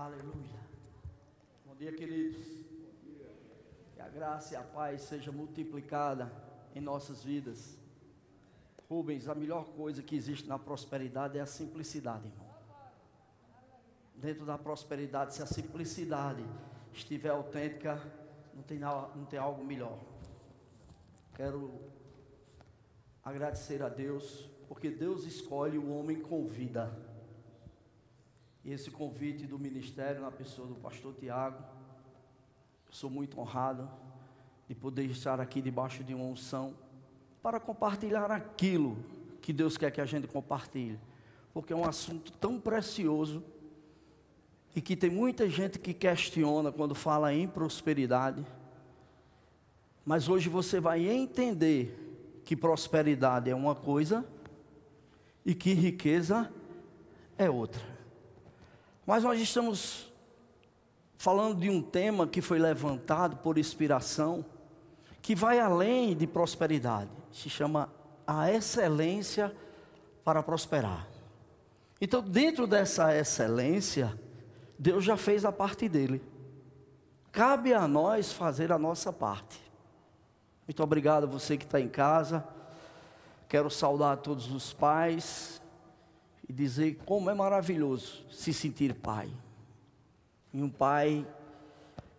Aleluia. Bom dia, queridos. Que a graça e a paz seja multiplicada em nossas vidas. Rubens, a melhor coisa que existe na prosperidade é a simplicidade, irmão. Dentro da prosperidade, se a simplicidade estiver autêntica, não tem, não tem algo melhor. Quero agradecer a Deus, porque Deus escolhe o homem com vida. E esse convite do ministério na pessoa do pastor Tiago, sou muito honrado de poder estar aqui debaixo de uma unção para compartilhar aquilo que Deus quer que a gente compartilhe, porque é um assunto tão precioso e que tem muita gente que questiona quando fala em prosperidade. Mas hoje você vai entender que prosperidade é uma coisa e que riqueza é outra. Mas nós estamos falando de um tema que foi levantado por inspiração, que vai além de prosperidade, se chama a excelência para prosperar. Então, dentro dessa excelência, Deus já fez a parte dele. Cabe a nós fazer a nossa parte. Muito obrigado a você que está em casa. Quero saudar todos os pais, e dizer como é maravilhoso se sentir pai. E um pai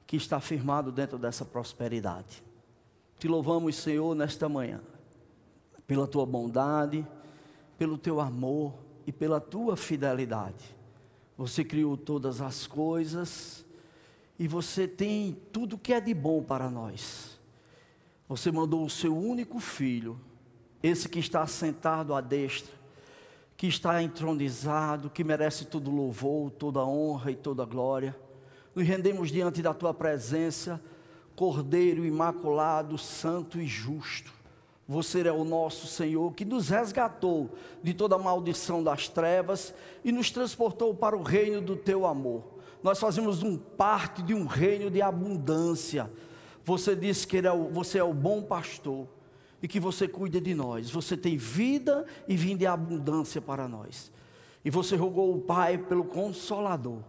que está firmado dentro dessa prosperidade. Te louvamos, Senhor, nesta manhã, pela tua bondade, pelo teu amor e pela tua fidelidade. Você criou todas as coisas e você tem tudo que é de bom para nós. Você mandou o seu único filho, esse que está sentado à destra que está entronizado, que merece todo louvor, toda honra e toda glória. Nos rendemos diante da tua presença, Cordeiro imaculado, santo e justo. Você é o nosso Senhor que nos resgatou de toda a maldição das trevas e nos transportou para o reino do teu amor. Nós fazemos um parte de um reino de abundância. Você disse que é o, você é o bom pastor e que você cuida de nós. Você tem vida e vinda em abundância para nós. E você rogou o Pai pelo Consolador.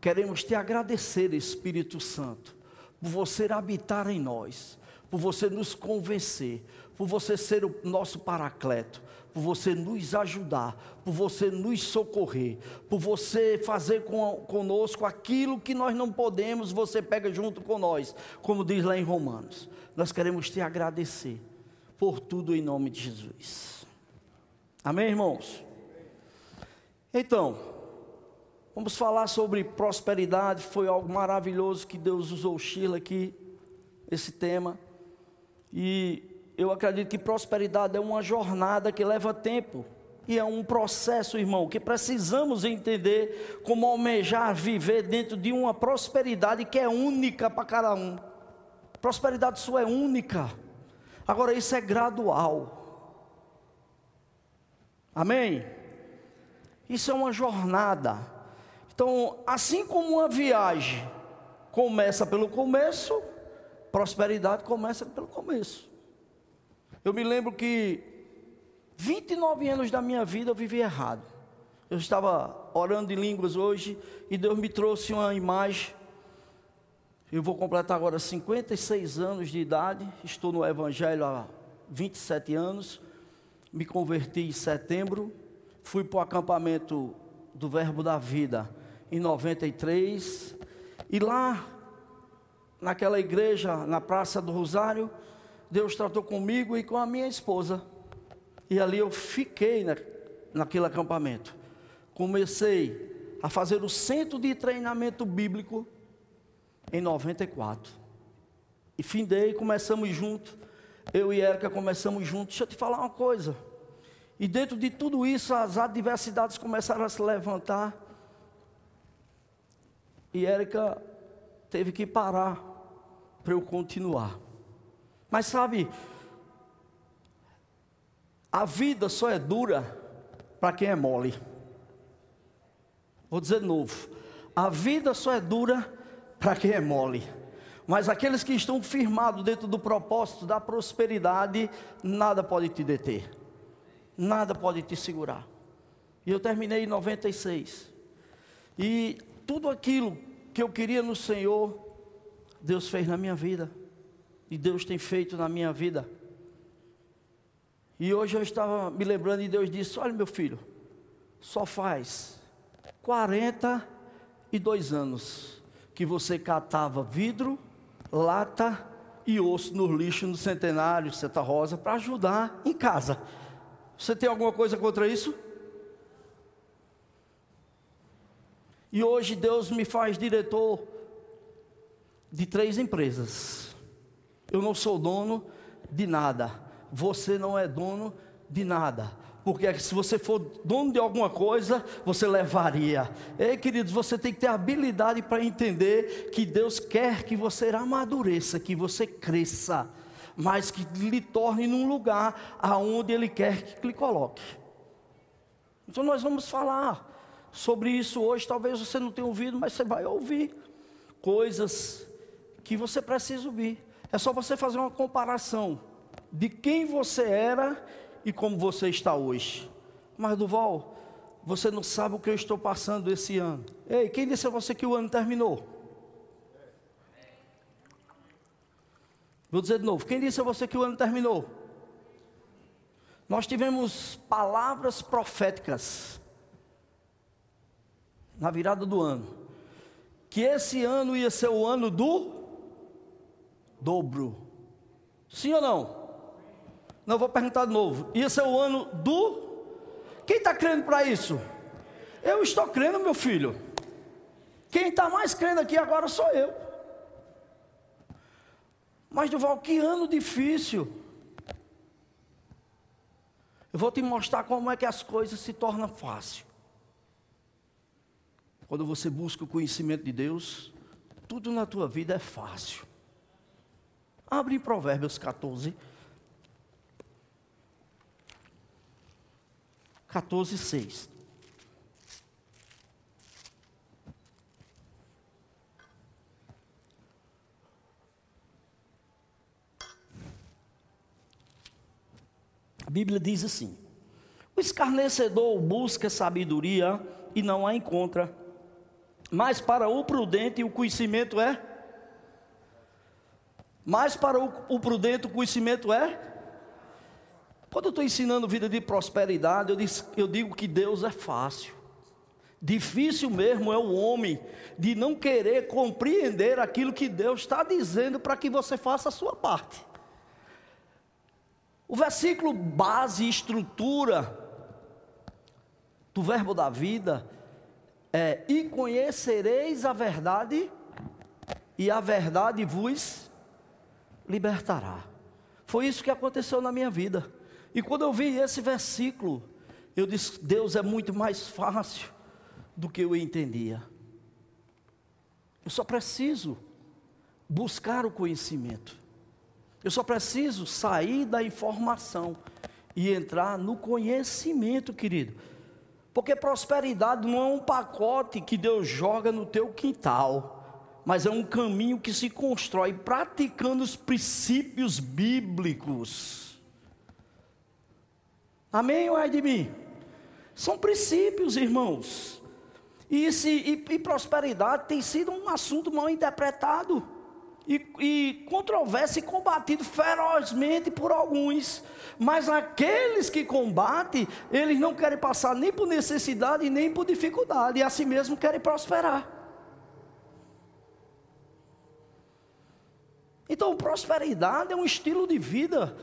Queremos te agradecer, Espírito Santo, por você habitar em nós, por você nos convencer, por você ser o nosso paracleto, por você nos ajudar, por você nos socorrer, por você fazer com, conosco aquilo que nós não podemos, você pega junto com nós, como diz lá em Romanos. Nós queremos te agradecer por tudo em nome de Jesus. Amém, irmãos? Então, vamos falar sobre prosperidade. Foi algo maravilhoso que Deus usou Sheila aqui, esse tema. E eu acredito que prosperidade é uma jornada que leva tempo. E é um processo, irmão, que precisamos entender como almejar viver dentro de uma prosperidade que é única para cada um. Prosperidade sua é única. Agora, isso é gradual. Amém? Isso é uma jornada. Então, assim como uma viagem começa pelo começo, prosperidade começa pelo começo. Eu me lembro que 29 anos da minha vida eu vivi errado. Eu estava orando em línguas hoje e Deus me trouxe uma imagem eu vou completar agora 56 anos de idade, estou no Evangelho há 27 anos, me converti em setembro, fui para o acampamento do Verbo da Vida em 93, e lá, naquela igreja, na Praça do Rosário, Deus tratou comigo e com a minha esposa. E ali eu fiquei na, naquele acampamento. Comecei a fazer o centro de treinamento bíblico em 94. E findei, começamos junto. Eu e Érica começamos juntos. Deixa eu te falar uma coisa. E dentro de tudo isso, as adversidades começaram a se levantar. E Érica teve que parar para eu continuar. Mas sabe, a vida só é dura para quem é mole. Vou dizer de novo. A vida só é dura para quem é mole. Mas aqueles que estão firmados dentro do propósito da prosperidade, nada pode te deter, nada pode te segurar. E eu terminei em 96. E tudo aquilo que eu queria no Senhor, Deus fez na minha vida. E Deus tem feito na minha vida. E hoje eu estava me lembrando e Deus disse: Olha, meu filho, só faz 42 anos que você catava vidro, lata e osso no lixo no Centenário Santa Rosa para ajudar em casa. Você tem alguma coisa contra isso? E hoje Deus me faz diretor de três empresas. Eu não sou dono de nada. Você não é dono de nada. Porque se você for dono de alguma coisa, você levaria. Ei, queridos, você tem que ter habilidade para entender que Deus quer que você amadureça, que você cresça, mas que lhe torne num lugar aonde Ele quer que lhe coloque. Então nós vamos falar sobre isso hoje. Talvez você não tenha ouvido, mas você vai ouvir coisas que você precisa ouvir. É só você fazer uma comparação de quem você era e como você está hoje. Mas Duval, você não sabe o que eu estou passando esse ano. Ei, quem disse a você que o ano terminou? Vou dizer de novo, quem disse a você que o ano terminou? Nós tivemos palavras proféticas na virada do ano, que esse ano ia ser o ano do dobro. Sim ou não? Não, vou perguntar de novo. Ia ser o ano do. Quem está crendo para isso? Eu estou crendo, meu filho. Quem está mais crendo aqui agora sou eu. Mas, Duval, que ano difícil. Eu vou te mostrar como é que as coisas se tornam fáceis. Quando você busca o conhecimento de Deus, tudo na tua vida é fácil. Abre em Provérbios 14. 14, 6. A Bíblia diz assim: O escarnecedor busca sabedoria e não a encontra mas para o prudente o conhecimento é? Mas para o, o prudente o conhecimento é? Quando eu estou ensinando vida de prosperidade, eu, diz, eu digo que Deus é fácil. Difícil mesmo é o homem de não querer compreender aquilo que Deus está dizendo para que você faça a sua parte. O versículo base estrutura do verbo da vida é: E conhecereis a verdade, e a verdade vos libertará. Foi isso que aconteceu na minha vida. E quando eu vi esse versículo, eu disse: Deus é muito mais fácil do que eu entendia. Eu só preciso buscar o conhecimento. Eu só preciso sair da informação e entrar no conhecimento, querido. Porque prosperidade não é um pacote que Deus joga no teu quintal, mas é um caminho que se constrói praticando os princípios bíblicos. Amém ou é de mim? São princípios, irmãos. E, esse, e, e prosperidade tem sido um assunto mal interpretado e, e controverso e combatido ferozmente por alguns. Mas aqueles que combatem, eles não querem passar nem por necessidade nem por dificuldade, e assim mesmo querem prosperar. Então, prosperidade é um estilo de vida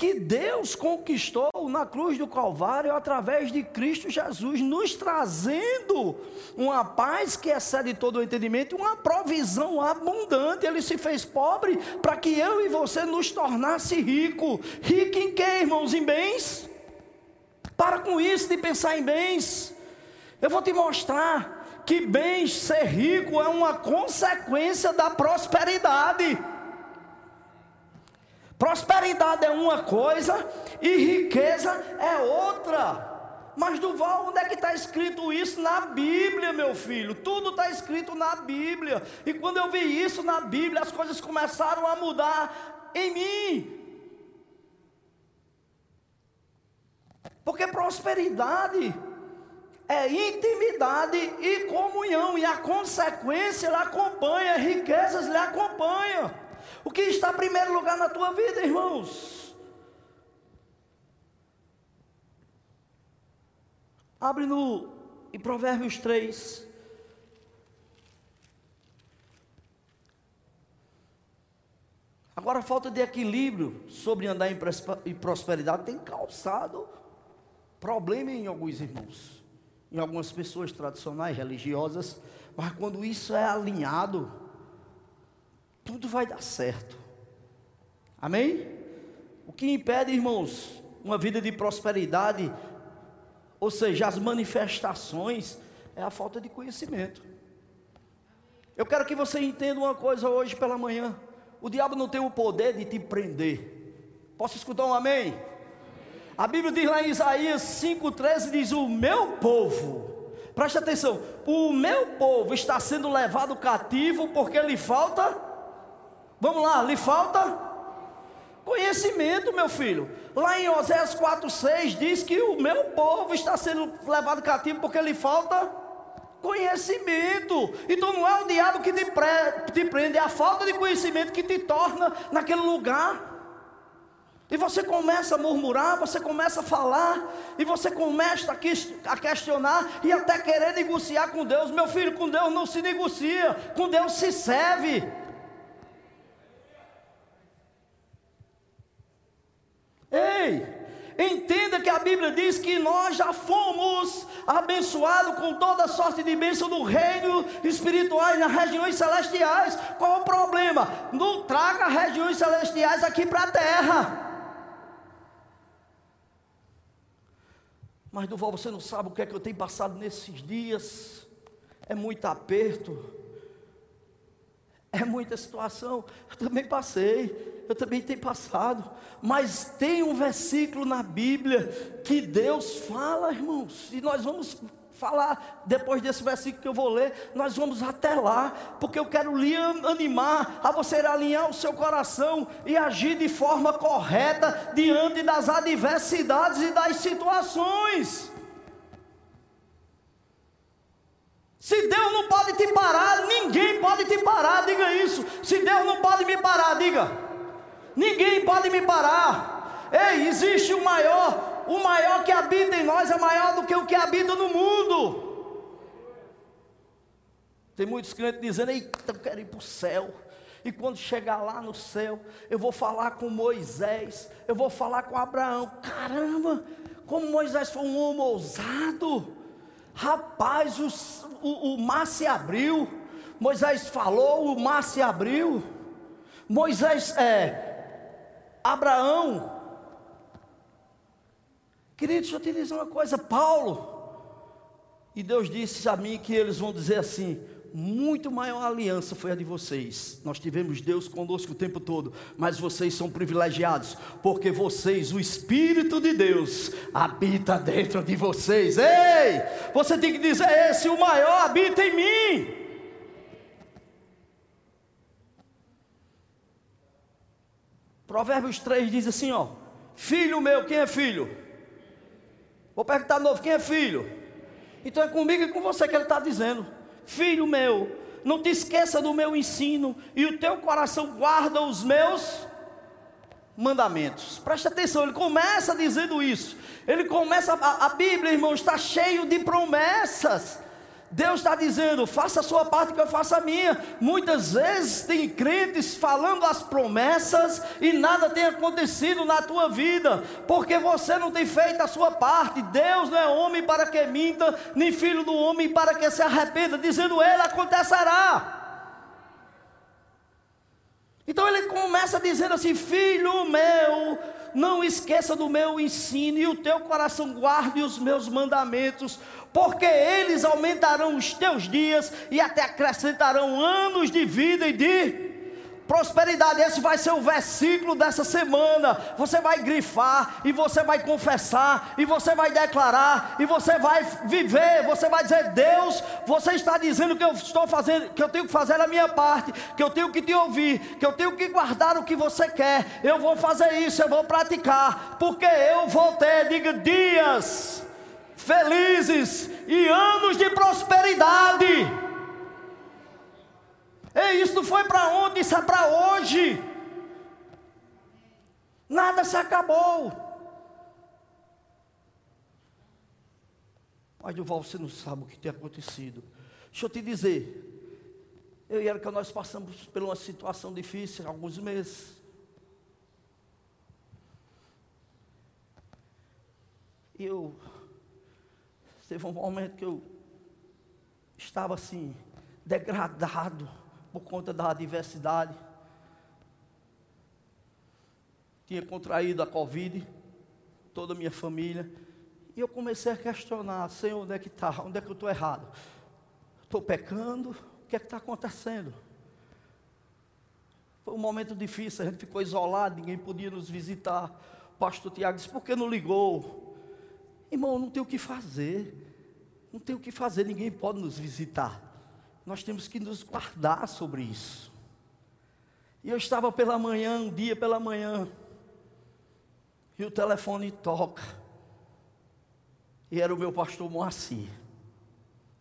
que Deus conquistou na cruz do Calvário através de Cristo Jesus, nos trazendo uma paz que excede todo o entendimento, uma provisão abundante. Ele se fez pobre para que eu e você nos tornasse rico. Rico em quê, irmãos? Em bens? Para com isso de pensar em bens. Eu vou te mostrar que bens, ser rico é uma consequência da prosperidade. Prosperidade é uma coisa e riqueza é outra. Mas Duval, onde é que está escrito isso? Na Bíblia, meu filho. Tudo está escrito na Bíblia. E quando eu vi isso na Bíblia, as coisas começaram a mudar em mim. Porque prosperidade é intimidade e comunhão, e a consequência lhe acompanha, riquezas lhe acompanham. O que está em primeiro lugar na tua vida, irmãos? Abre no em Provérbios 3. Agora, a falta de equilíbrio sobre andar em prosperidade tem causado problema em alguns irmãos em algumas pessoas tradicionais, religiosas, mas quando isso é alinhado, tudo vai dar certo. Amém? O que impede, irmãos, uma vida de prosperidade, ou seja, as manifestações, é a falta de conhecimento. Eu quero que você entenda uma coisa hoje pela manhã: o diabo não tem o poder de te prender. Posso escutar um amém? A Bíblia diz lá em Isaías 5,13: diz: O meu povo, preste atenção, o meu povo está sendo levado cativo porque lhe falta, vamos lá, lhe falta conhecimento, meu filho. Lá em Oséias 4,6 diz que o meu povo está sendo levado cativo porque lhe falta conhecimento. Então não é o diabo que te, pre, te prende, é a falta de conhecimento que te torna naquele lugar. E você começa a murmurar, você começa a falar, e você começa a questionar e até querer negociar com Deus. Meu filho, com Deus não se negocia, com Deus se serve. Ei, entenda que a Bíblia diz que nós já fomos abençoados com toda sorte de bênção no reino espirituais, nas regiões celestiais. Qual o problema? Não traga regiões celestiais aqui para a terra. Mas Duval, você não sabe o que é que eu tenho passado nesses dias. É muito aperto. É muita situação. Eu também passei. Eu também tenho passado. Mas tem um versículo na Bíblia que Deus fala, irmãos. E nós vamos falar depois desse versículo que eu vou ler, nós vamos até lá, porque eu quero lhe animar a você alinhar o seu coração e agir de forma correta diante das adversidades e das situações. Se Deus não pode te parar, ninguém pode te parar, diga isso. Se Deus não pode me parar, diga. Ninguém pode me parar. Ei, existe o maior o maior que habita em nós é maior do que o que habita no mundo. Tem muitos crentes dizendo: Eita, eu quero ir para o céu. E quando chegar lá no céu, eu vou falar com Moisés, eu vou falar com Abraão. Caramba, como Moisés foi um homem ousado. Rapaz, o, o mar se abriu. Moisés falou, o mar se abriu. Moisés, é, Abraão Querido, deixa eu te dizer uma coisa, Paulo. E Deus disse a mim que eles vão dizer assim: muito maior aliança foi a de vocês. Nós tivemos Deus conosco o tempo todo, mas vocês são privilegiados, porque vocês, o Espírito de Deus, habita dentro de vocês. Ei, você tem que dizer: esse o maior habita em mim. Provérbios 3 diz assim: ó, filho meu, quem é filho? Vou perguntar de novo: quem é filho? Então é comigo e com você que ele está dizendo: Filho meu, não te esqueça do meu ensino, e o teu coração guarda os meus mandamentos. Preste atenção, ele começa dizendo isso. Ele começa, a, a Bíblia, irmão, está cheio de promessas. Deus está dizendo: faça a sua parte que eu faça a minha. Muitas vezes tem crentes falando as promessas e nada tem acontecido na tua vida, porque você não tem feito a sua parte. Deus não é homem para que minta, nem filho do homem para que se arrependa, dizendo ele acontecerá. Então ele começa dizendo assim: Filho meu, não esqueça do meu ensino, e o teu coração guarde os meus mandamentos, porque eles aumentarão os teus dias e até acrescentarão anos de vida e de prosperidade. Esse vai ser o versículo dessa semana. Você vai grifar e você vai confessar e você vai declarar e você vai viver. Você vai dizer: Deus, você está dizendo que eu estou fazendo, que eu tenho que fazer a minha parte, que eu tenho que te ouvir, que eu tenho que guardar o que você quer. Eu vou fazer isso, eu vou praticar, porque eu vou ter, diga dias felizes e anos de prosperidade. E isso foi para onde? Isso é para hoje. Nada se acabou. Pai Duval, você não sabe o que tem acontecido. Deixa eu te dizer. Eu e Erika, nós passamos por uma situação difícil há alguns meses. E eu. Teve um momento que eu estava assim, degradado por conta da adversidade. Tinha contraído a Covid, toda a minha família. E eu comecei a questionar, Senhor, onde é que está? Onde é que eu estou errado? Estou pecando? O que é que está acontecendo? Foi um momento difícil, a gente ficou isolado, ninguém podia nos visitar. O pastor Tiago disse, por que não ligou? Irmão, não tem o que fazer. Não tem o que fazer, ninguém pode nos visitar. Nós temos que nos guardar sobre isso. E eu estava pela manhã, um dia pela manhã, e o telefone toca. E era o meu pastor Moacir.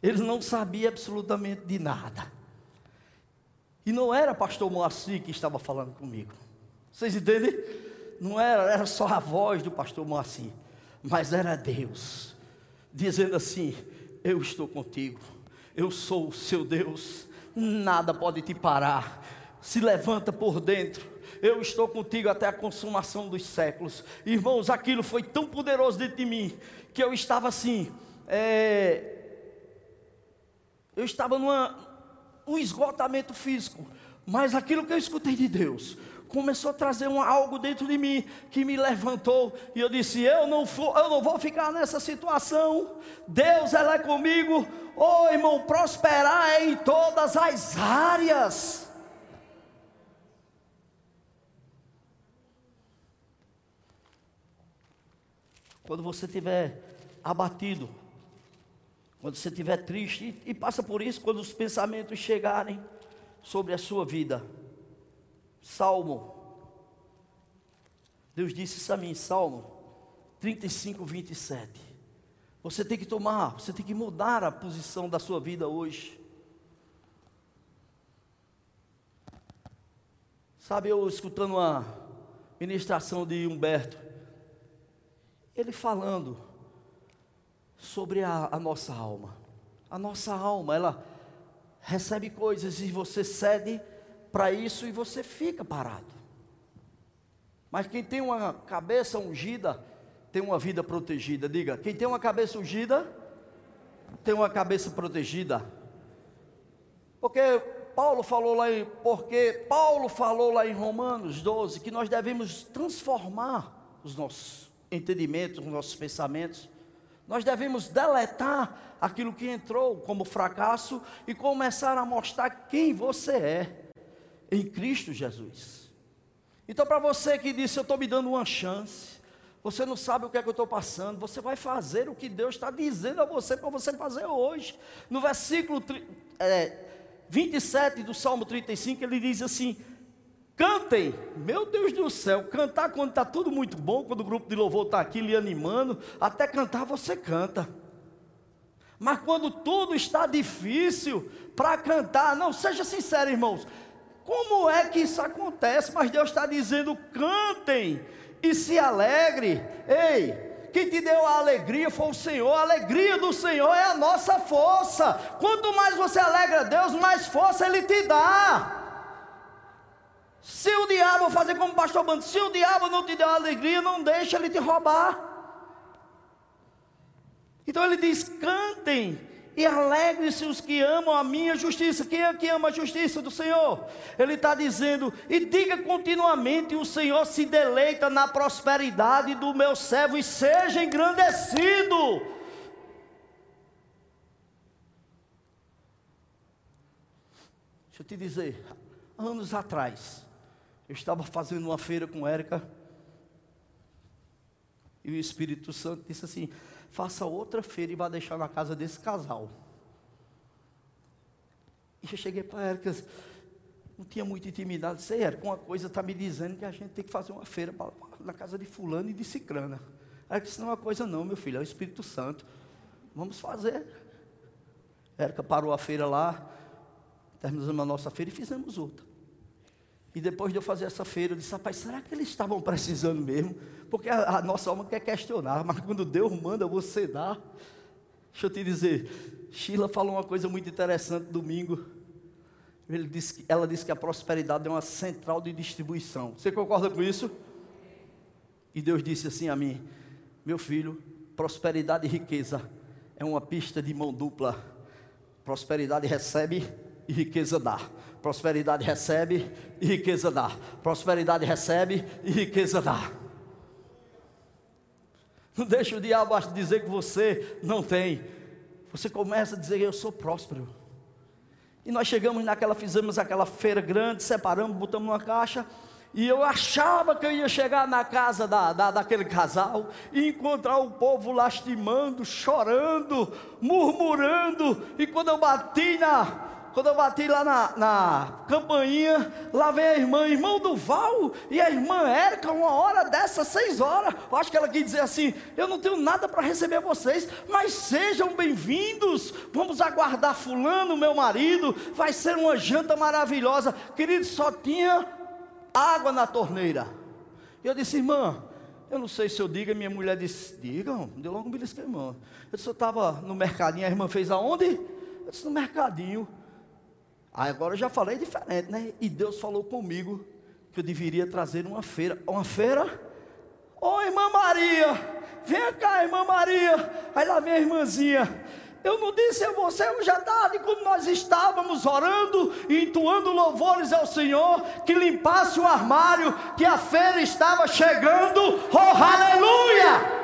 Ele não sabia absolutamente de nada. E não era pastor Moacir que estava falando comigo. Vocês entendem? Não era, era só a voz do pastor Moacir. Mas era Deus. Dizendo assim: Eu estou contigo. Eu sou o seu Deus. Nada pode te parar. Se levanta por dentro eu estou contigo até a consumação dos séculos. Irmãos, aquilo foi tão poderoso dentro de mim, que eu estava assim, é, eu estava num esgotamento físico, mas aquilo que eu escutei de Deus começou a trazer um, algo dentro de mim que me levantou e eu disse: eu não, for, eu não vou ficar nessa situação. Deus ela é comigo. Oh, irmão, prosperar é em todas as áreas. Quando você estiver abatido, quando você estiver triste, e, e passa por isso quando os pensamentos chegarem sobre a sua vida. Salmo. Deus disse isso a mim, Salmo 35, 27. Você tem que tomar, você tem que mudar a posição da sua vida hoje. Sabe, eu escutando uma ministração de Humberto, ele falando sobre a, a nossa alma. A nossa alma, ela recebe coisas e você cede para isso e você fica parado. Mas quem tem uma cabeça ungida, tem uma vida protegida. Diga, quem tem uma cabeça ungida, tem uma cabeça protegida. Porque Paulo falou lá em, porque Paulo falou lá em Romanos 12 que nós devemos transformar os nossos entendimentos, nos nossos pensamentos. Nós devemos deletar aquilo que entrou como fracasso e começar a mostrar quem você é em Cristo Jesus. Então, para você que disse, eu estou me dando uma chance, você não sabe o que é que eu estou passando, você vai fazer o que Deus está dizendo a você para você fazer hoje. No versículo é, 27 do Salmo 35, ele diz assim: Cantem, meu Deus do céu, cantar quando está tudo muito bom, quando o grupo de louvor está aqui lhe animando, até cantar você canta. Mas quando tudo está difícil para cantar, não, seja sincero, irmãos, como é que isso acontece? Mas Deus está dizendo: cantem e se alegre. Ei, quem te deu a alegria foi o Senhor, a alegria do Senhor é a nossa força. Quanto mais você alegra Deus, mais força Ele te dá. Se o diabo fazer como o pastor Bando, se o diabo não te der alegria, não deixa ele te roubar. Então ele diz: cantem e alegre-se os que amam a minha justiça. Quem é que ama a justiça do Senhor? Ele está dizendo: e diga continuamente: o Senhor se deleita na prosperidade do meu servo e seja engrandecido. Deixa eu te dizer, anos atrás, eu estava fazendo uma feira com Érica. E o Espírito Santo disse assim: faça outra feira e vá deixar na casa desse casal. E eu cheguei para Érica, não tinha muita intimidade. Disse, Érica, uma coisa está me dizendo que a gente tem que fazer uma feira na casa de fulano e de cicrana. Érica disse, não é uma coisa não, meu filho, é o Espírito Santo. vamos fazer. Érica parou a feira lá, terminamos a nossa feira e fizemos outra. E depois de eu fazer essa feira, eu disse, rapaz, será que eles estavam precisando mesmo? Porque a, a nossa alma quer questionar, mas quando Deus manda, você dá. Deixa eu te dizer, Sheila falou uma coisa muito interessante domingo. Disse ela disse que a prosperidade é uma central de distribuição. Você concorda com isso? E Deus disse assim a mim: Meu filho, prosperidade e riqueza é uma pista de mão dupla. Prosperidade recebe e riqueza dá. Prosperidade recebe e riqueza dá. Prosperidade recebe e riqueza dá. Não deixe o diabo dizer que você não tem. Você começa a dizer: Eu sou próspero. E nós chegamos naquela, fizemos aquela feira grande, separamos, botamos numa caixa. E eu achava que eu ia chegar na casa da, da, daquele casal e encontrar o povo lastimando, chorando, murmurando. E quando eu bati na, quando eu bati lá na, na campainha, lá vem a irmã, irmão do Val, e a irmã Érica, uma hora dessa, seis horas. Eu acho que ela quis dizer assim: eu não tenho nada para receber vocês, mas sejam bem-vindos. Vamos aguardar Fulano, meu marido, vai ser uma janta maravilhosa. Querido, só tinha água na torneira. E eu disse, irmã, eu não sei se eu digo, minha mulher disse, digam, deu logo um belisco, irmã. Eu disse, eu estava no mercadinho, a irmã fez aonde? Eu disse, no mercadinho. Agora eu já falei diferente, né? E Deus falou comigo que eu deveria trazer uma feira. Uma feira? Ô oh, irmã Maria, vem cá, irmã Maria. Aí lá vem a irmãzinha. Eu não disse a você hoje à tarde, quando nós estávamos orando e entoando louvores ao Senhor, que limpasse o armário, que a feira estava chegando. Oh, aleluia!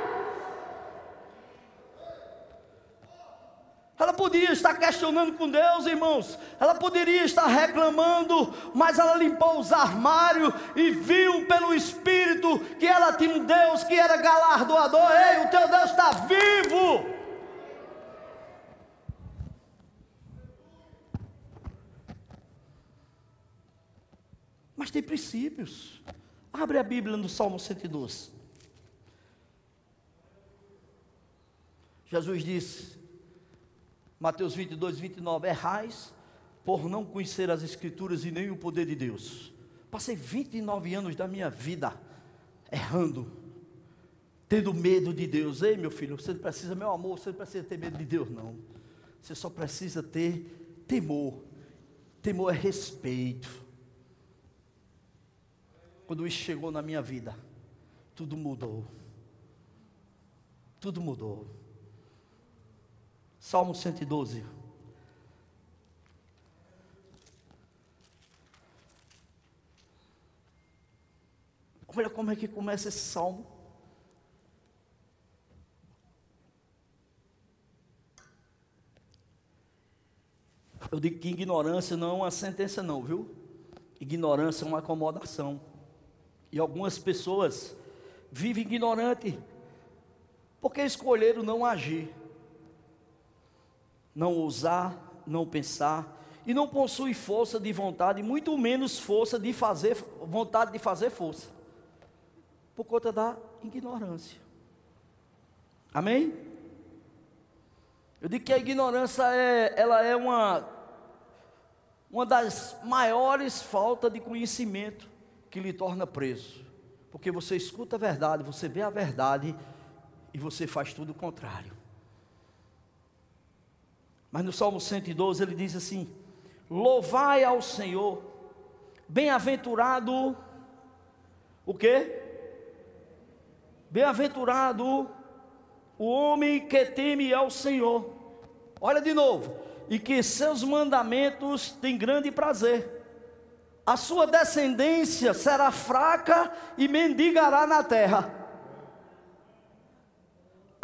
Ela poderia estar questionando com Deus, irmãos. Ela poderia estar reclamando, mas ela limpou os armários e viu pelo Espírito que ela tinha um Deus que era galardoador. Ei, o teu Deus está vivo. Mas tem princípios. Abre a Bíblia no Salmo 112. Jesus disse: Mateus 22, 29, errais por não conhecer as Escrituras e nem o poder de Deus. Passei 29 anos da minha vida errando, tendo medo de Deus. Ei, meu filho, você não precisa, meu amor, você não precisa ter medo de Deus, não. Você só precisa ter temor. Temor é respeito. Quando isso chegou na minha vida, tudo mudou. Tudo mudou. Salmo 112. Olha como é que começa esse salmo. Eu digo que ignorância não é uma sentença, não, viu? Ignorância é uma acomodação. E algumas pessoas vivem ignorante porque escolheram não agir não ousar, não pensar, e não possui força de vontade, muito menos força de fazer, vontade de fazer força, por conta da ignorância. Amém? Eu digo que a ignorância é, ela é uma, uma das maiores faltas de conhecimento que lhe torna preso. Porque você escuta a verdade, você vê a verdade e você faz tudo o contrário. Mas no Salmo 112 ele diz assim: Louvai ao Senhor, bem-aventurado, o quê? Bem-aventurado o homem que teme ao Senhor. Olha de novo, e que seus mandamentos têm grande prazer. A sua descendência será fraca e mendigará na terra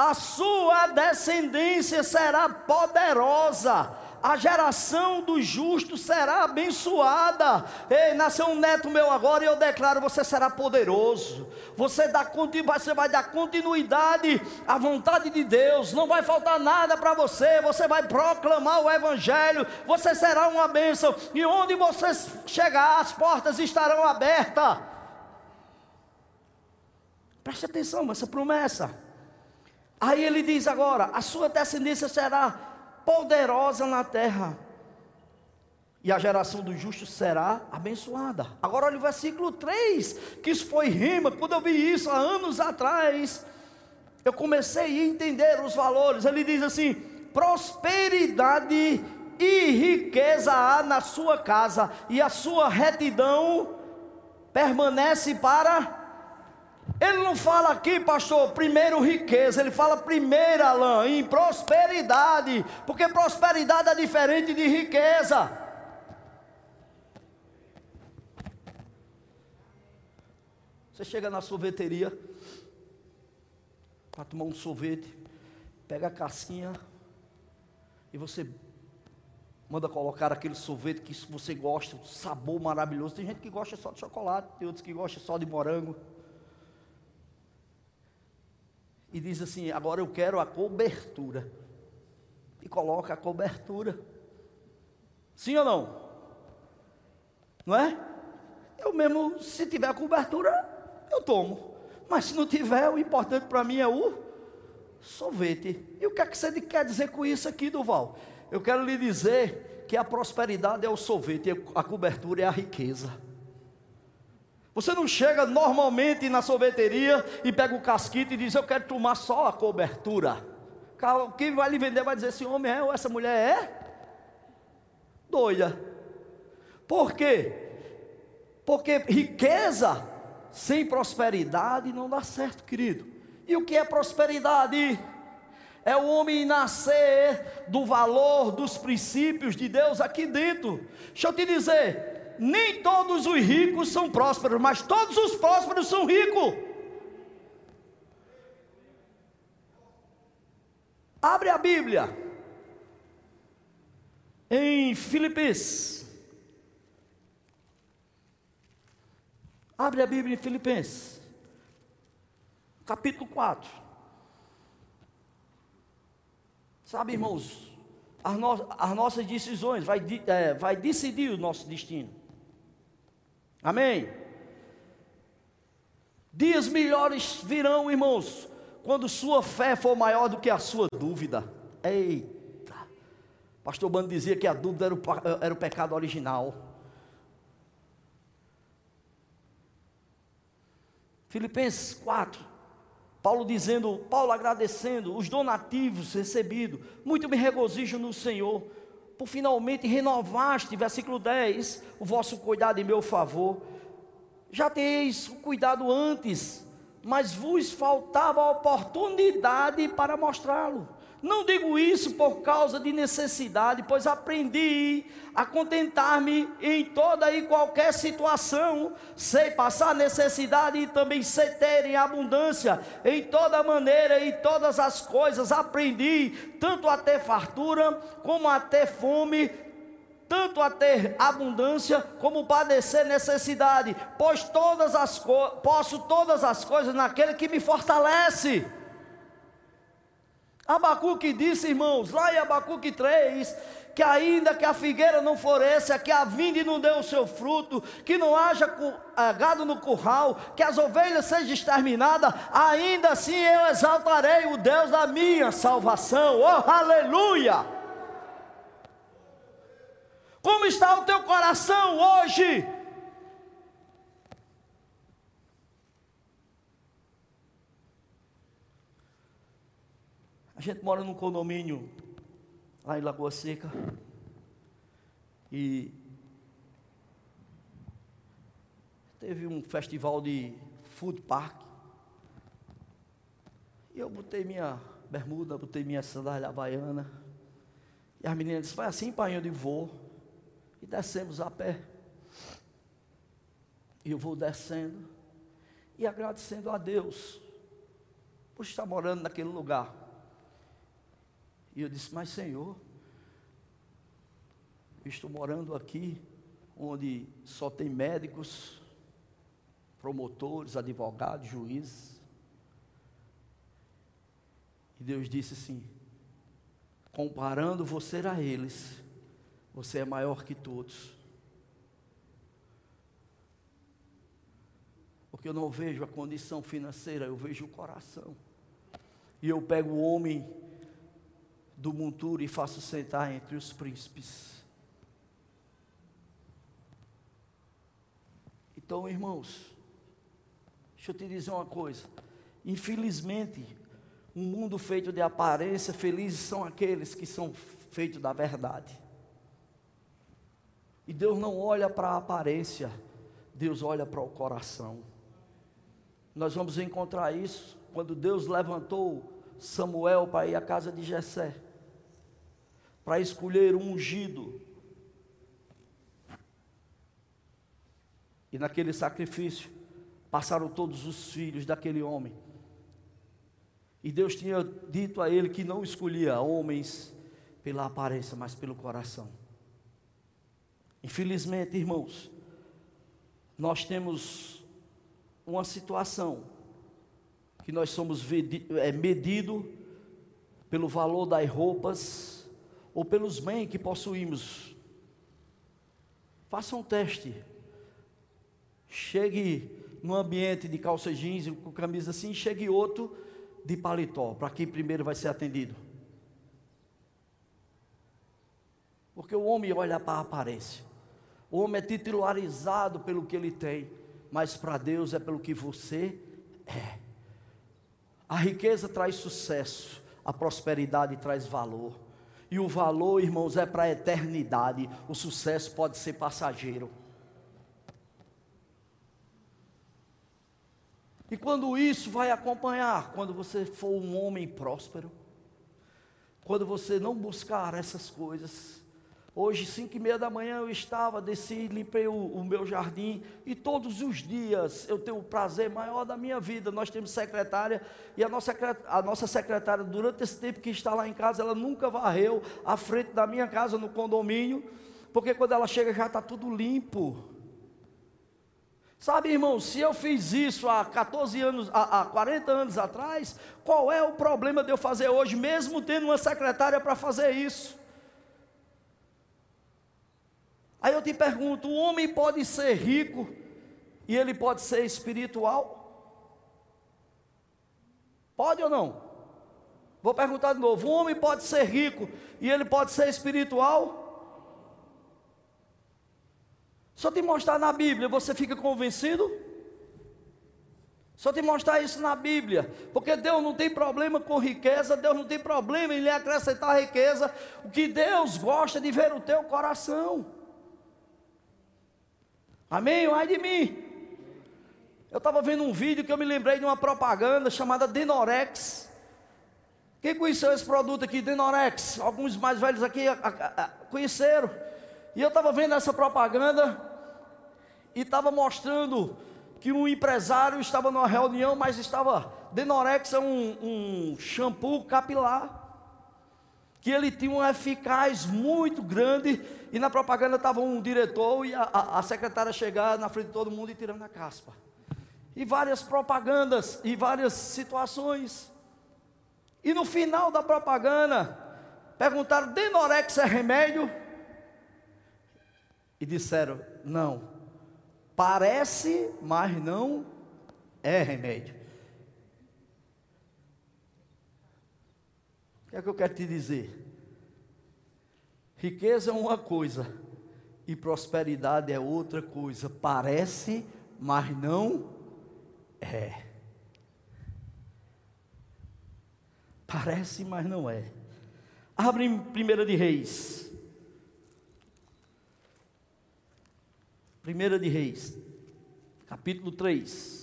a sua descendência será poderosa, a geração dos justos será abençoada. Ei, nasceu um neto meu agora e eu declaro: você será poderoso. Você, dá, você vai dar continuidade à vontade de Deus. Não vai faltar nada para você. Você vai proclamar o Evangelho. Você será uma bênção. E onde você chegar, as portas estarão abertas. Preste atenção nessa promessa. Aí ele diz agora: a sua descendência será poderosa na terra. E a geração dos justos será abençoada. Agora olha o versículo 3, que isso foi rima. Quando eu vi isso há anos atrás, eu comecei a entender os valores. Ele diz assim: prosperidade e riqueza há na sua casa, e a sua retidão permanece para ele não fala aqui, pastor, primeiro riqueza, ele fala primeiro, Alain, em prosperidade, porque prosperidade é diferente de riqueza. Você chega na sorveteria para tomar um sorvete, pega a casquinha e você manda colocar aquele sorvete que você gosta, sabor maravilhoso. Tem gente que gosta só de chocolate, tem outros que gostam só de morango e diz assim: agora eu quero a cobertura. E coloca a cobertura. Sim ou não? Não é? Eu mesmo, se tiver cobertura, eu tomo. Mas se não tiver, o importante para mim é o sorvete. E o que é que você quer dizer com isso aqui, Duval? Eu quero lhe dizer que a prosperidade é o sorvete, a cobertura é a riqueza. Você não chega normalmente na sorveteria e pega o casquito e diz: Eu quero tomar só a cobertura. Quem vai lhe vender vai dizer: Esse homem é ou essa mulher é doida. Por quê? Porque riqueza sem prosperidade não dá certo, querido. E o que é prosperidade? É o homem nascer do valor, dos princípios de Deus aqui dentro. Deixa eu te dizer, nem todos os ricos são prósperos, mas todos os prósperos são ricos. Abre a Bíblia em Filipenses. Abre a Bíblia em Filipenses, capítulo 4. Sabe, irmãos, as, no, as nossas decisões vai, é, vai decidir o nosso destino. Amém? Dias melhores virão, irmãos, quando sua fé for maior do que a sua dúvida. Eita! Pastor Bando dizia que a dúvida era o, era o pecado original. Filipenses 4, Paulo dizendo, Paulo agradecendo os donativos recebidos, muito me regozijo no Senhor por finalmente renovaste, versículo 10, o vosso cuidado em meu favor. Já teis cuidado antes, mas vos faltava a oportunidade para mostrá-lo. Não digo isso por causa de necessidade, pois aprendi a contentar-me em toda e qualquer situação. Sei passar necessidade e também sei ter em abundância. Em toda maneira e todas as coisas aprendi, tanto a ter fartura como a ter fome, tanto a ter abundância como padecer necessidade, pois todas as posso todas as coisas naquele que me fortalece. Abacuque disse, irmãos, lá em Abacuque 3, que ainda que a figueira não floresça, que a vinde não dê o seu fruto, que não haja eh, gado no curral, que as ovelhas sejam exterminadas, ainda assim eu exaltarei o Deus da minha salvação. Oh, aleluia! Como está o teu coração hoje? A gente mora num condomínio lá em Lagoa Seca. E teve um festival de food park. E eu botei minha bermuda, botei minha sandália havaiana. E as meninas disseram, vai assim, pai, eu vou. E descemos a pé. E eu vou descendo e agradecendo a Deus por estar morando naquele lugar. E eu disse: Mas Senhor, estou morando aqui, onde só tem médicos, promotores, advogados, juízes. E Deus disse assim: comparando você a eles, você é maior que todos. Porque eu não vejo a condição financeira, eu vejo o coração. e eu pego o homem do monturo e faço sentar entre os príncipes. Então, irmãos, deixa eu te dizer uma coisa. Infelizmente, um mundo feito de aparência, felizes são aqueles que são feitos da verdade. E Deus não olha para a aparência, Deus olha para o coração. Nós vamos encontrar isso quando Deus levantou Samuel para ir à casa de Jessé, para escolher um ungido. E naquele sacrifício passaram todos os filhos daquele homem. E Deus tinha dito a ele que não escolhia homens pela aparência, mas pelo coração. Infelizmente, irmãos, nós temos uma situação que nós somos é, medido pelo valor das roupas ou pelos bens que possuímos. Faça um teste. Chegue num ambiente de calça jeans com camisa assim, chegue outro de paletó, para quem primeiro vai ser atendido. Porque o homem olha para a aparência. O homem é titularizado pelo que ele tem, mas para Deus é pelo que você é. A riqueza traz sucesso, a prosperidade traz valor. E o valor, irmãos, é para a eternidade. O sucesso pode ser passageiro. E quando isso vai acompanhar, quando você for um homem próspero, quando você não buscar essas coisas, Hoje, cinco e meia da manhã, eu estava, desci, limpei o, o, meu jardim e todos os dias eu tenho o prazer maior da minha vida. Nós temos secretária e a nossa, a nossa secretária, durante esse tempo que está lá em casa, ela nunca varreu a frente da minha casa no condomínio, porque quando ela chega já está tudo limpo. Sabe, irmão, se eu fiz isso há 14 anos, há, há 40 anos atrás, qual é o problema de eu fazer hoje, mesmo tendo uma secretária para fazer isso? Aí eu te pergunto: o homem pode ser rico e ele pode ser espiritual? Pode ou não? Vou perguntar de novo: o homem pode ser rico e ele pode ser espiritual? Só te mostrar na Bíblia, você fica convencido? Só te mostrar isso na Bíblia, porque Deus não tem problema com riqueza, Deus não tem problema em lhe acrescentar riqueza. O que Deus gosta é de ver o teu coração. Amém? Ai de mim. Eu estava vendo um vídeo que eu me lembrei de uma propaganda chamada Denorex. Quem conheceu esse produto aqui, Denorex? Alguns mais velhos aqui a, a, a, conheceram. E eu estava vendo essa propaganda e estava mostrando que um empresário estava numa reunião, mas estava. Denorex é um, um shampoo capilar que ele tinha uma eficaz muito grande, e na propaganda estava um diretor e a, a, a secretária chegar na frente de todo mundo e tirando a caspa. E várias propagandas, e várias situações. E no final da propaganda, perguntaram: Denorex é remédio? E disseram: Não. Parece, mas não é remédio. Que é que eu quero te dizer? Riqueza é uma coisa e prosperidade é outra coisa. Parece, mas não é. Parece, mas não é. Abre em 1 de Reis. 1 de Reis, capítulo 3.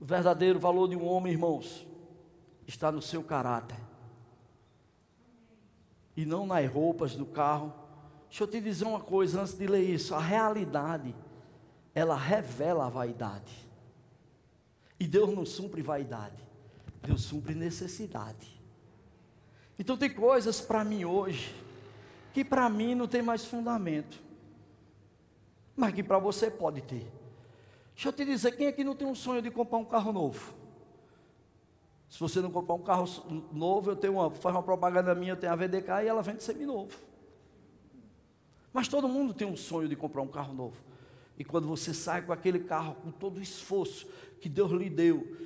O verdadeiro valor de um homem, irmãos, está no seu caráter. E não nas roupas do carro. Deixa eu te dizer uma coisa antes de ler isso. A realidade, ela revela a vaidade. E Deus não supre vaidade. Deus supre necessidade. Então tem coisas para mim hoje que para mim não tem mais fundamento. Mas que para você pode ter. Deixa eu te dizer, quem aqui não tem um sonho de comprar um carro novo? Se você não comprar um carro novo, eu tenho uma, faz uma propaganda minha, eu tenho a VDK e ela vende seminovo. Mas todo mundo tem um sonho de comprar um carro novo. E quando você sai com aquele carro, com todo o esforço que Deus lhe deu,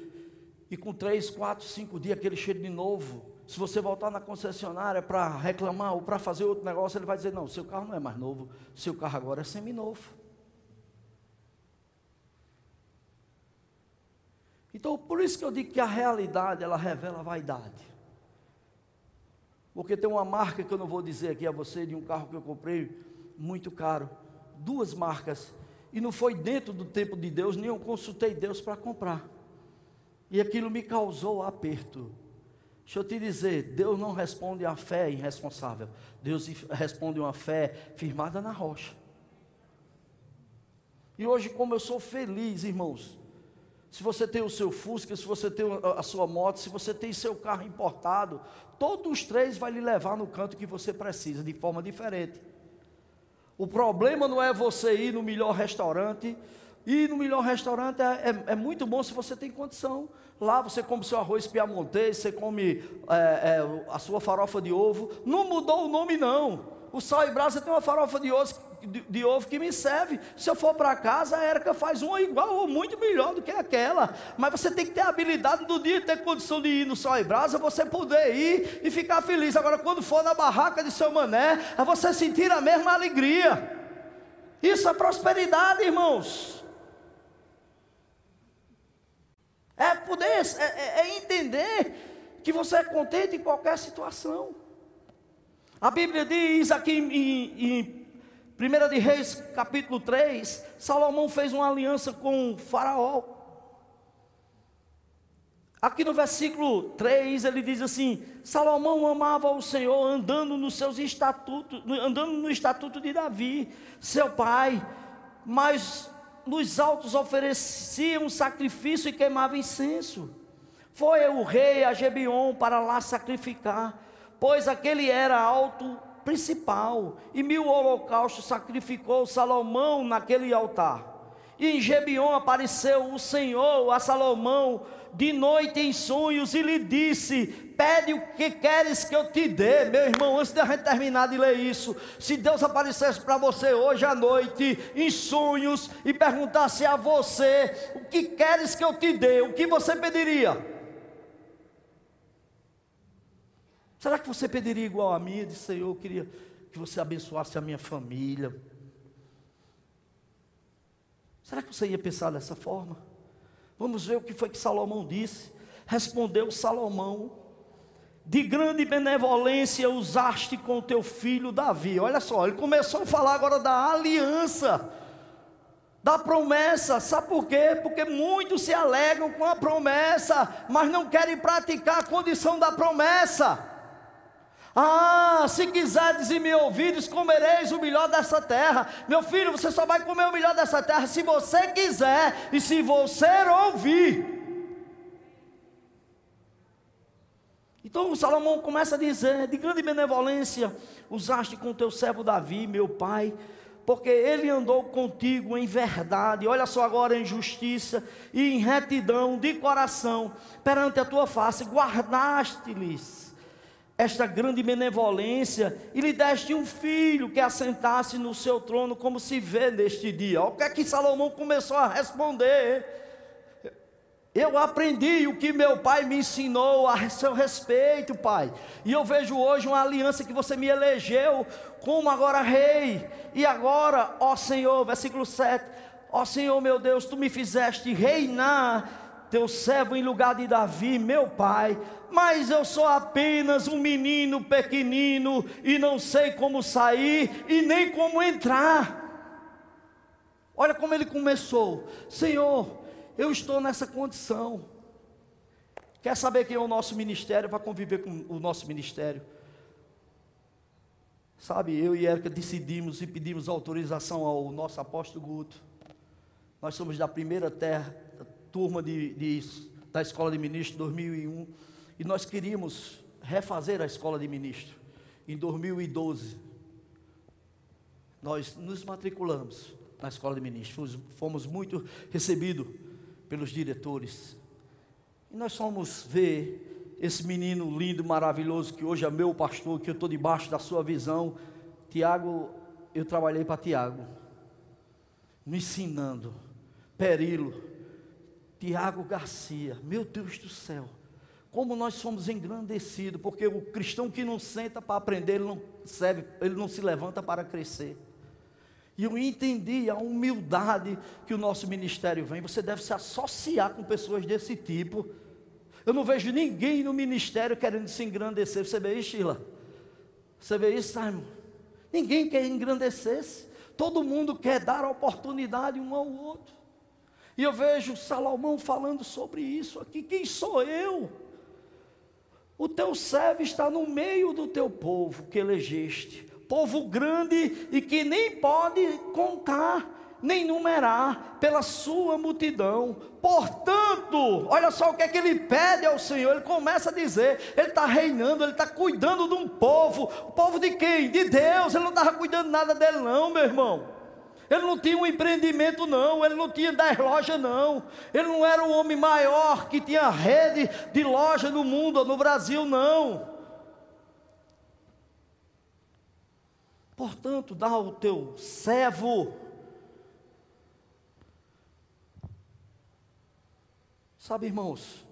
e com três, quatro, cinco dias aquele cheiro de novo, se você voltar na concessionária para reclamar ou para fazer outro negócio, ele vai dizer: não, seu carro não é mais novo, seu carro agora é seminovo. Então, por isso que eu digo que a realidade, ela revela a vaidade. Porque tem uma marca que eu não vou dizer aqui a você, de um carro que eu comprei, muito caro. Duas marcas. E não foi dentro do tempo de Deus, nem eu consultei Deus para comprar. E aquilo me causou aperto. Deixa eu te dizer, Deus não responde a fé irresponsável. Deus responde uma fé firmada na rocha. E hoje, como eu sou feliz, irmãos, se você tem o seu Fusca, se você tem a sua moto, se você tem seu carro importado, todos os três vai lhe levar no canto que você precisa, de forma diferente. O problema não é você ir no melhor restaurante, ir no melhor restaurante é, é, é muito bom se você tem condição. Lá você come seu arroz piamontês, você come é, é, a sua farofa de ovo. Não mudou o nome, não. O sal e brasa tem uma farofa de ovo, de, de ovo que me serve. Se eu for para casa, a Érica faz uma igual ou muito melhor do que aquela. Mas você tem que ter habilidade do dia, ter condição de ir no sol e brasa, você poder ir e ficar feliz. Agora, quando for na barraca de seu mané, é você sentir a mesma alegria. Isso é prosperidade, irmãos. É poder, é, é, é entender que você é contente em qualquer situação. A Bíblia diz aqui em, em 1 de Reis, capítulo 3, Salomão fez uma aliança com Faraó. Aqui no versículo 3 ele diz assim: Salomão amava o Senhor andando nos seus estatutos, andando no estatuto de Davi, seu pai, mas nos altos oferecia um sacrifício e queimava incenso. Foi o rei a Gebion para lá sacrificar, pois aquele era alto principal, e mil holocaustos sacrificou Salomão naquele altar. E em Gebion apareceu o Senhor a Salomão de noite em sonhos e lhe disse: Pede o que queres que eu te dê. Meu irmão, antes de a gente terminar de ler isso, se Deus aparecesse para você hoje à noite, em sonhos, e perguntasse a você: O que queres que eu te dê? O que você pediria? Será que você pediria igual a mim? Disse, Senhor, eu queria que você abençoasse a minha família. Será que você ia pensar dessa forma? Vamos ver o que foi que Salomão disse. Respondeu Salomão: De grande benevolência usaste com teu filho Davi. Olha só, ele começou a falar agora da aliança, da promessa. Sabe por quê? Porque muitos se alegram com a promessa, mas não querem praticar a condição da promessa. Ah, se quiserdes e me ouvires, comereis o melhor dessa terra. Meu filho, você só vai comer o melhor dessa terra se você quiser e se você ouvir. Então Salomão começa a dizer: de grande benevolência usaste com teu servo Davi, meu pai, porque ele andou contigo em verdade, olha só agora em justiça e em retidão de coração perante a tua face, guardaste-lhes esta grande benevolência e lhe deste um filho que assentasse no seu trono, como se vê neste dia. O que é que Salomão começou a responder? Eu aprendi o que meu pai me ensinou a seu respeito, pai. E eu vejo hoje uma aliança que você me elegeu como agora rei. E agora, ó Senhor, versículo 7. Ó Senhor meu Deus, tu me fizeste reinar teu servo em lugar de Davi, meu pai, mas eu sou apenas um menino pequenino e não sei como sair e nem como entrar. Olha como ele começou: Senhor, eu estou nessa condição. Quer saber quem é o nosso ministério? Vai conviver com o nosso ministério. Sabe, eu e Érica decidimos e pedimos autorização ao nosso apóstolo Guto. Nós somos da primeira terra, turma de, de, da Escola de Ministro 2001 e nós queríamos refazer a Escola de Ministro. Em 2012, nós nos matriculamos na Escola de Ministros, fomos, fomos muito recebidos pelos diretores. E nós fomos ver esse menino lindo, maravilhoso, que hoje é meu pastor, que eu estou debaixo da sua visão. Tiago, eu trabalhei para Tiago, me ensinando. Perilo, Tiago Garcia, meu Deus do céu, como nós somos engrandecidos, porque o cristão que não senta para aprender, ele não serve, ele não se levanta para crescer. E eu entendi a humildade que o nosso ministério vem. Você deve se associar com pessoas desse tipo. Eu não vejo ninguém no ministério querendo se engrandecer. Você vê isso, Sheila? Você vê isso, Simon? Ninguém quer engrandecer-se. Todo mundo quer dar oportunidade um ao outro. E eu vejo Salomão falando sobre isso aqui. Quem sou eu? O teu servo está no meio do teu povo que elegeste povo grande e que nem pode contar, nem numerar pela sua multidão. Portanto, olha só o que é que ele pede ao Senhor. Ele começa a dizer: ele está reinando, ele está cuidando de um povo. O povo de quem? De Deus. Ele não estava cuidando nada dele, não, meu irmão. Ele não tinha um empreendimento, não. Ele não tinha dez lojas, não. Ele não era o homem maior que tinha rede de loja no mundo, no Brasil, não. Portanto, dá ao teu servo. Sabe, irmãos,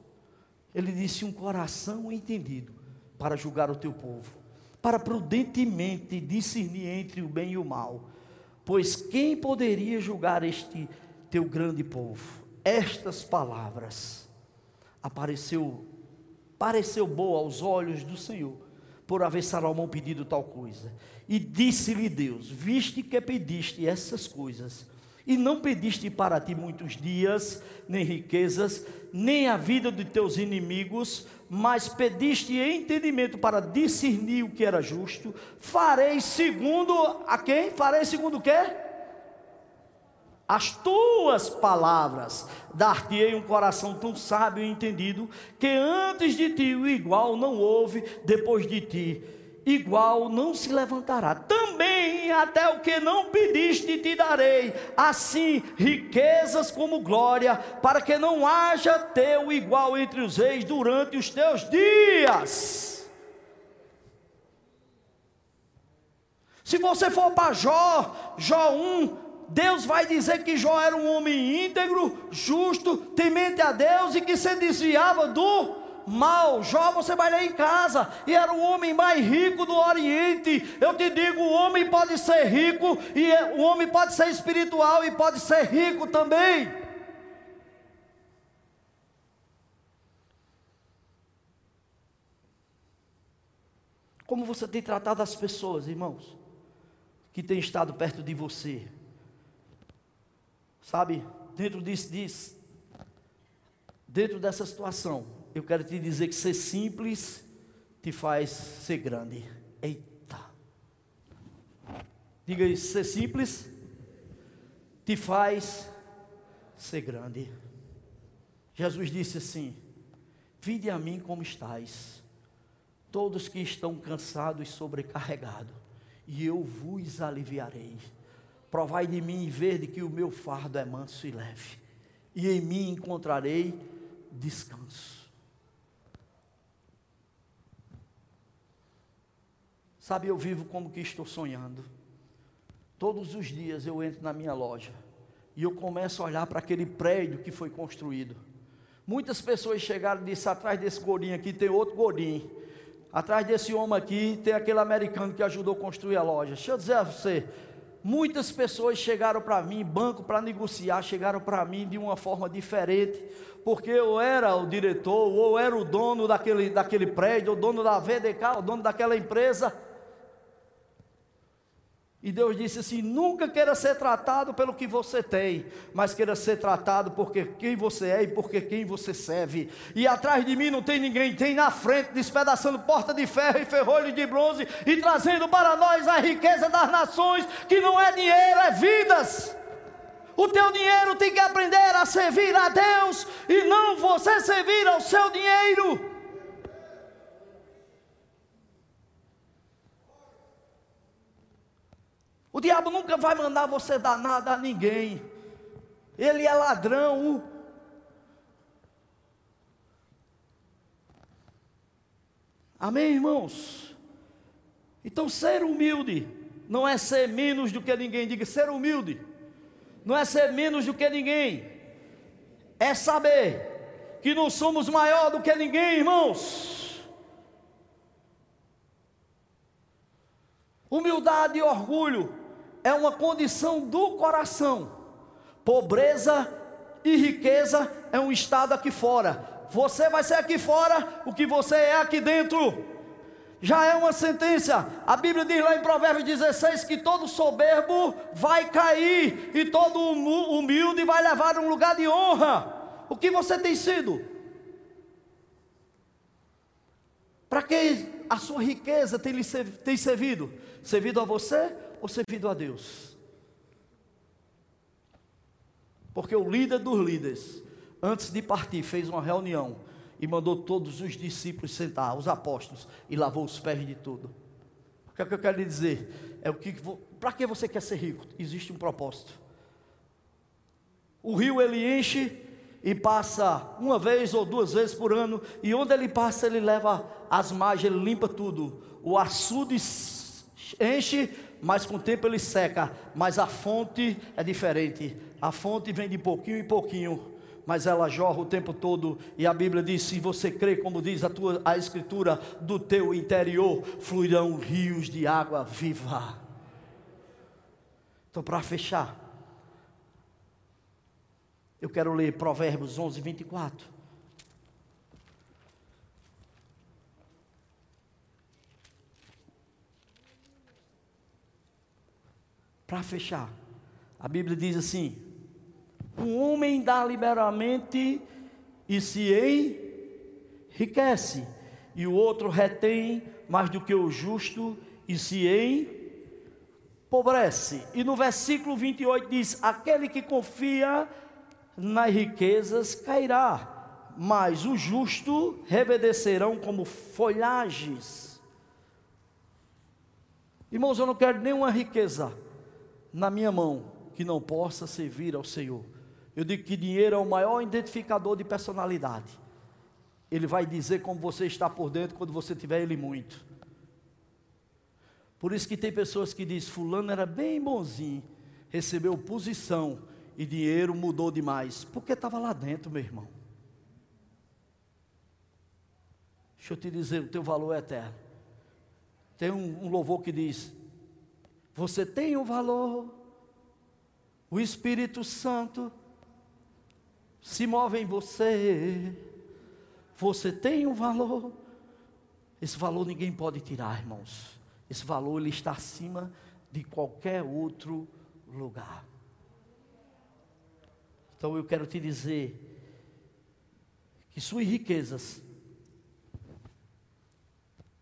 ele disse um coração entendido para julgar o teu povo, para prudentemente discernir entre o bem e o mal. Pois quem poderia julgar este teu grande povo? Estas palavras apareceu pareceu boa aos olhos do Senhor por haver Salomão pedido tal coisa. E disse-lhe Deus: Viste que pediste essas coisas, e não pediste para ti muitos dias, nem riquezas, nem a vida de teus inimigos, mas pediste entendimento para discernir o que era justo. Farei segundo a quem? Farei segundo o quê? as tuas palavras, dar-te-ei um coração tão sábio e entendido, que antes de ti o igual não houve, depois de ti igual não se levantará. Também até o que não pediste te darei, assim riquezas como glória, para que não haja teu igual entre os reis durante os teus dias. Se você for para Jó, Jó 1, Deus vai dizer que Jó era um homem íntegro, justo, temente a Deus e que se desviava do mal. Jó, você vai ler em casa, e era o homem mais rico do Oriente. Eu te digo: o homem pode ser rico, e é, o homem pode ser espiritual e pode ser rico também. Como você tem tratado as pessoas, irmãos, que têm estado perto de você? Sabe, dentro disso, disso, dentro dessa situação, eu quero te dizer que ser simples te faz ser grande. Eita. Diga isso, ser simples te faz ser grande. Jesus disse assim: Vinde a mim como estáis, todos que estão cansados e sobrecarregados, e eu vos aliviarei. Provai de mim e vede que o meu fardo é manso e leve, e em mim encontrarei descanso. Sabe, eu vivo como que estou sonhando. Todos os dias eu entro na minha loja e eu começo a olhar para aquele prédio que foi construído. Muitas pessoas chegaram e disseram: atrás desse gordinho aqui tem outro gordinho. Atrás desse homem aqui tem aquele americano que ajudou a construir a loja. Deixa eu dizer a você, Muitas pessoas chegaram para mim, banco para negociar, chegaram para mim de uma forma diferente, porque eu era o diretor, ou era o dono daquele, daquele prédio, o dono da VDK, o dono daquela empresa. E Deus disse assim: nunca queira ser tratado pelo que você tem, mas queira ser tratado porque quem você é e porque quem você serve. E atrás de mim não tem ninguém, tem na frente, despedaçando porta de ferro e ferrolho de bronze e trazendo para nós a riqueza das nações, que não é dinheiro, é vidas. O teu dinheiro tem que aprender a servir a Deus e não você servir ao seu dinheiro. Diabo nunca vai mandar você dar nada a ninguém. Ele é ladrão. Amém, irmãos? Então, ser humilde não é ser menos do que ninguém, diga ser humilde, não é ser menos do que ninguém, é saber que não somos maior do que ninguém, irmãos. Humildade e orgulho é uma condição do coração, pobreza e riqueza é um estado aqui fora. Você vai ser aqui fora o que você é aqui dentro. Já é uma sentença. A Bíblia diz lá em Provérbios 16 que todo soberbo vai cair e todo humilde vai levar um lugar de honra. O que você tem sido? Para que a sua riqueza tem, tem servido? Servido a você ou servido a Deus? Porque o líder dos líderes, antes de partir, fez uma reunião e mandou todos os discípulos sentar, os apóstolos, e lavou os pés de tudo. O que, é que eu quero lhe dizer? É o que para que você quer ser rico? Existe um propósito. O rio ele enche e passa uma vez ou duas vezes por ano, e onde ele passa, ele leva as margens, ele limpa tudo. O açude enche, mas com o tempo ele seca, mas a fonte é diferente. A fonte vem de pouquinho em pouquinho, mas ela jorra o tempo todo, e a Bíblia diz: se você crê, como diz a, tua, a Escritura, do teu interior fluirão rios de água viva. Então, para fechar, eu quero ler Provérbios 11, 24. Para fechar, a Bíblia diz assim: um homem dá liberalmente e se enriquece, e o outro retém mais do que o justo e se empobrece. E no versículo 28 diz: aquele que confia nas riquezas cairá, mas o justo reverdecerão como folhagens. Irmãos, eu não quero nenhuma riqueza na minha mão que não possa servir ao Senhor. Eu digo que dinheiro é o maior identificador de personalidade. Ele vai dizer como você está por dentro quando você tiver ele muito. Por isso que tem pessoas que dizem, fulano era bem bonzinho, recebeu posição e dinheiro mudou demais. Porque estava lá dentro, meu irmão. Deixa eu te dizer, o teu valor é eterno. Tem um, um louvor que diz: Você tem um valor, o Espírito Santo se move em você. Você tem um valor. Esse valor ninguém pode tirar, irmãos. Esse valor ele está acima de qualquer outro lugar. Então eu quero te dizer que suas riquezas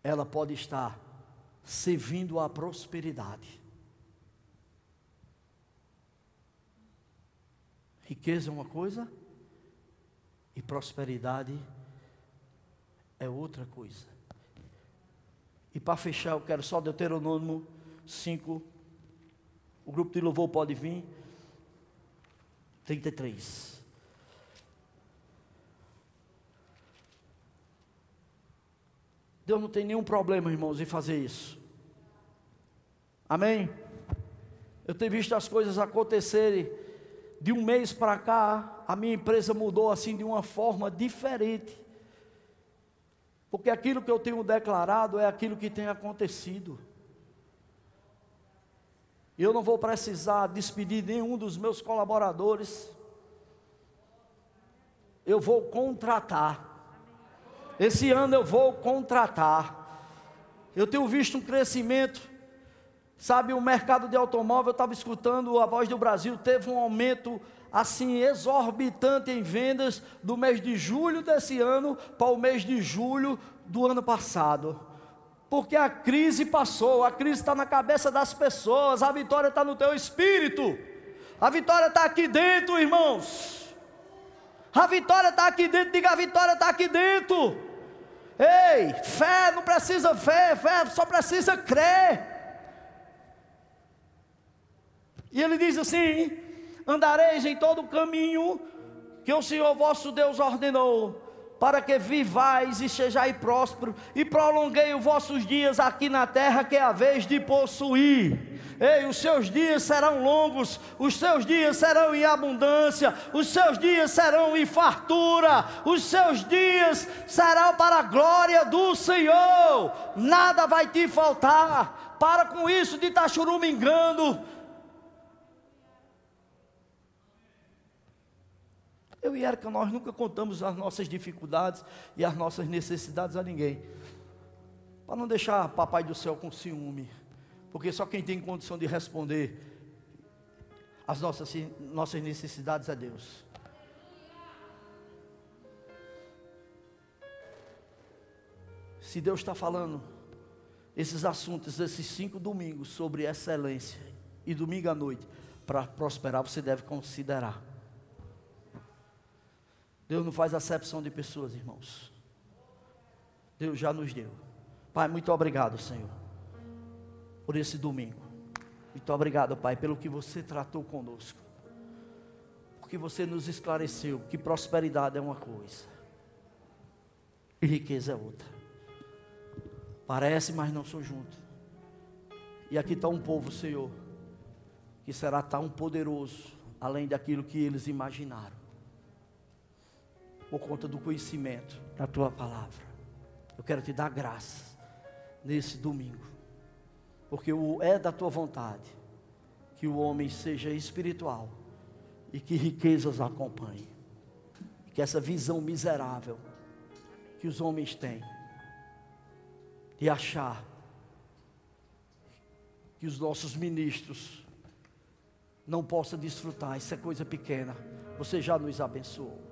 ela pode estar servindo à prosperidade. Riqueza é uma coisa e prosperidade é outra coisa. E para fechar, eu quero só Deuteronômio 5. O grupo de louvor pode vir. 33. Deus não tem nenhum problema, irmãos, em fazer isso. Amém? Eu tenho visto as coisas acontecerem. De um mês para cá, a minha empresa mudou assim de uma forma diferente. Porque aquilo que eu tenho declarado é aquilo que tem acontecido. Eu não vou precisar despedir nenhum dos meus colaboradores. Eu vou contratar. Esse ano eu vou contratar. Eu tenho visto um crescimento. Sabe, o mercado de automóvel, eu estava escutando a voz do Brasil, teve um aumento assim exorbitante em vendas do mês de julho desse ano para o mês de julho do ano passado porque a crise passou, a crise está na cabeça das pessoas, a vitória está no teu espírito, a vitória está aqui dentro, irmãos. A vitória está aqui dentro, diga a vitória está aqui dentro. Ei, fé não precisa fé, fé só precisa crer. E ele diz assim: andareis em todo o caminho que o Senhor vosso Deus ordenou, para que vivais e sejais prósperos, e prolonguei os vossos dias aqui na terra, que é a vez de possuir. Ei, os seus dias serão longos, os seus dias serão em abundância, os seus dias serão em fartura, os seus dias serão para a glória do Senhor, nada vai te faltar. Para com isso de estar churumingando, Eu e Erika, nós nunca contamos as nossas dificuldades e as nossas necessidades a ninguém. Para não deixar papai do céu com ciúme. Porque só quem tem condição de responder as nossas, nossas necessidades é Deus. Se Deus está falando esses assuntos, esses cinco domingos sobre excelência e domingo à noite, para prosperar, você deve considerar. Deus não faz acepção de pessoas, irmãos. Deus já nos deu. Pai, muito obrigado, Senhor, por esse domingo. Muito obrigado, Pai, pelo que você tratou conosco. Porque você nos esclareceu que prosperidade é uma coisa e riqueza é outra. Parece, mas não sou junto. E aqui está um povo, Senhor, que será tão poderoso, além daquilo que eles imaginaram por conta do conhecimento da tua palavra. Eu quero te dar graça nesse domingo, porque é da tua vontade que o homem seja espiritual e que riquezas acompanhem, que essa visão miserável que os homens têm de achar que os nossos ministros não possam desfrutar, isso é coisa pequena. Você já nos abençoou.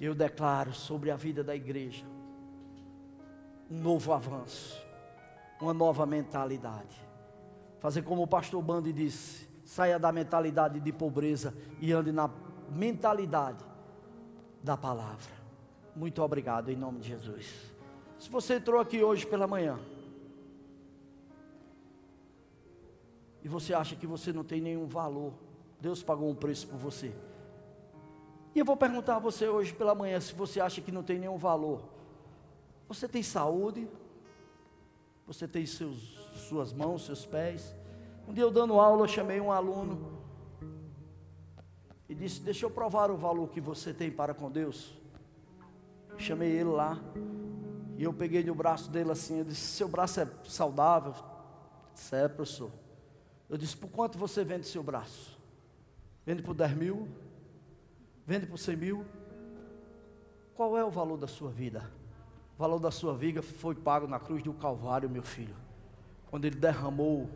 Eu declaro sobre a vida da igreja um novo avanço, uma nova mentalidade. Fazer como o pastor Bandi disse: saia da mentalidade de pobreza e ande na mentalidade da palavra. Muito obrigado em nome de Jesus. Se você entrou aqui hoje pela manhã e você acha que você não tem nenhum valor, Deus pagou um preço por você. E eu vou perguntar a você hoje pela manhã se você acha que não tem nenhum valor. Você tem saúde? Você tem seus, suas mãos, seus pés? Um dia eu dando aula, eu chamei um aluno e disse: Deixa eu provar o valor que você tem para com Deus. Eu chamei ele lá e eu peguei no braço dele assim. Eu disse: Seu braço é saudável? Disse: É, professor. Eu disse: Por quanto você vende seu braço? Vende por 10 mil? Vende por 100 mil. Qual é o valor da sua vida? O valor da sua vida foi pago na cruz do Calvário, meu filho. Quando Ele derramou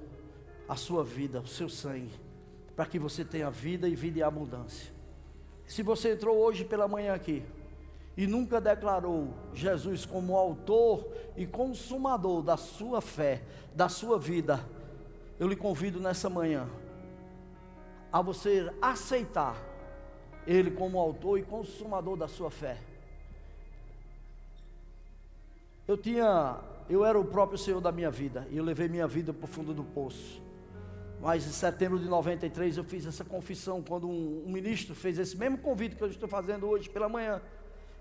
a sua vida, o seu sangue, para que você tenha vida e vida em abundância. Se você entrou hoje pela manhã aqui e nunca declarou Jesus como autor e consumador da sua fé, da sua vida, eu lhe convido nessa manhã a você aceitar ele como autor e consumador da sua fé. Eu tinha, eu era o próprio Senhor da minha vida, e eu levei minha vida para o fundo do poço. Mas em setembro de 93 eu fiz essa confissão quando um, um ministro fez esse mesmo convite que eu estou fazendo hoje pela manhã.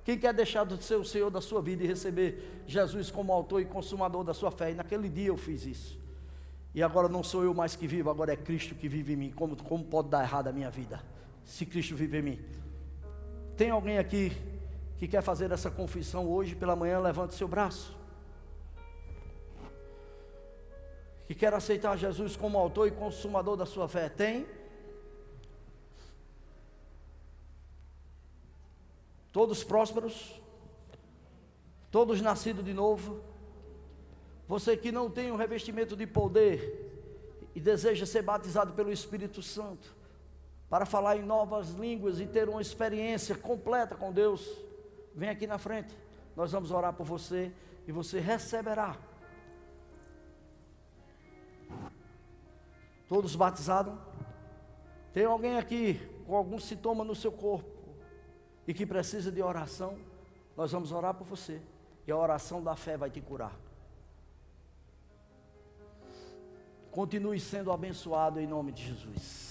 Quem quer deixar de ser o Senhor da sua vida e receber Jesus como autor e consumador da sua fé? E naquele dia eu fiz isso. E agora não sou eu mais que vivo, agora é Cristo que vive em mim. Como, como pode dar errado a minha vida? Se Cristo vive em mim. Tem alguém aqui que quer fazer essa confissão hoje pela manhã? Levante seu braço. Que quer aceitar Jesus como autor e consumador da sua fé? Tem? Todos prósperos? Todos nascidos de novo? Você que não tem um revestimento de poder e deseja ser batizado pelo Espírito Santo, para falar em novas línguas e ter uma experiência completa com Deus, vem aqui na frente. Nós vamos orar por você e você receberá. Todos batizados? Tem alguém aqui com algum sintoma no seu corpo e que precisa de oração? Nós vamos orar por você e a oração da fé vai te curar. Continue sendo abençoado em nome de Jesus.